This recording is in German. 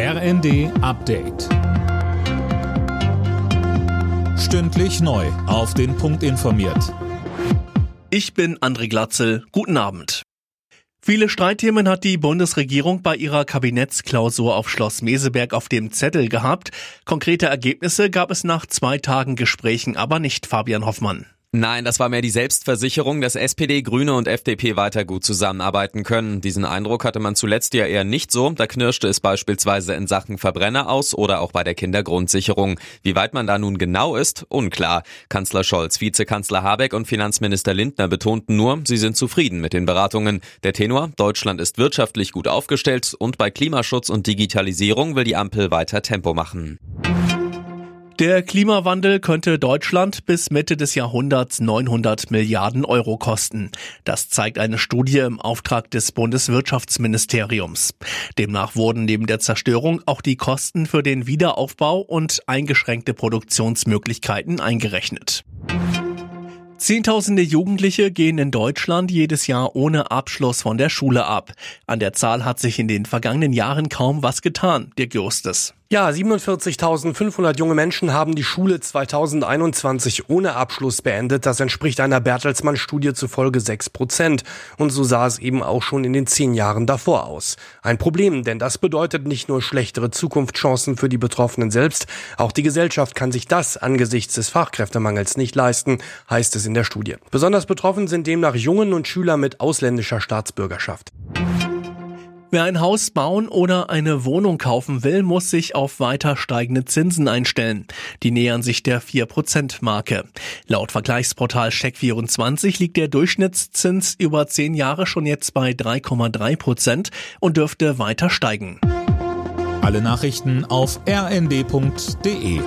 RND Update. Stündlich neu. Auf den Punkt informiert. Ich bin André Glatzel. Guten Abend. Viele Streitthemen hat die Bundesregierung bei ihrer Kabinettsklausur auf Schloss Meseberg auf dem Zettel gehabt. Konkrete Ergebnisse gab es nach zwei Tagen Gesprächen aber nicht, Fabian Hoffmann. Nein, das war mehr die Selbstversicherung, dass SPD, Grüne und FDP weiter gut zusammenarbeiten können. Diesen Eindruck hatte man zuletzt ja eher nicht so. Da knirschte es beispielsweise in Sachen Verbrenner aus oder auch bei der Kindergrundsicherung. Wie weit man da nun genau ist, unklar. Kanzler Scholz, Vizekanzler Habeck und Finanzminister Lindner betonten nur, sie sind zufrieden mit den Beratungen. Der Tenor, Deutschland ist wirtschaftlich gut aufgestellt und bei Klimaschutz und Digitalisierung will die Ampel weiter Tempo machen. Der Klimawandel könnte Deutschland bis Mitte des Jahrhunderts 900 Milliarden Euro kosten. Das zeigt eine Studie im Auftrag des Bundeswirtschaftsministeriums. Demnach wurden neben der Zerstörung auch die Kosten für den Wiederaufbau und eingeschränkte Produktionsmöglichkeiten eingerechnet. Zehntausende Jugendliche gehen in Deutschland jedes Jahr ohne Abschluss von der Schule ab. An der Zahl hat sich in den vergangenen Jahren kaum was getan, Dirk Justes. Ja, 47.500 junge Menschen haben die Schule 2021 ohne Abschluss beendet. Das entspricht einer Bertelsmann-Studie zufolge 6 Prozent. Und so sah es eben auch schon in den zehn Jahren davor aus. Ein Problem, denn das bedeutet nicht nur schlechtere Zukunftschancen für die Betroffenen selbst, auch die Gesellschaft kann sich das angesichts des Fachkräftemangels nicht leisten, heißt es in der Studie. Besonders betroffen sind demnach Jungen und Schüler mit ausländischer Staatsbürgerschaft. Wer ein Haus bauen oder eine Wohnung kaufen will, muss sich auf weiter steigende Zinsen einstellen. Die nähern sich der 4%-Marke. Laut Vergleichsportal Check24 liegt der Durchschnittszins über 10 Jahre schon jetzt bei 3,3% und dürfte weiter steigen. Alle Nachrichten auf rnd.de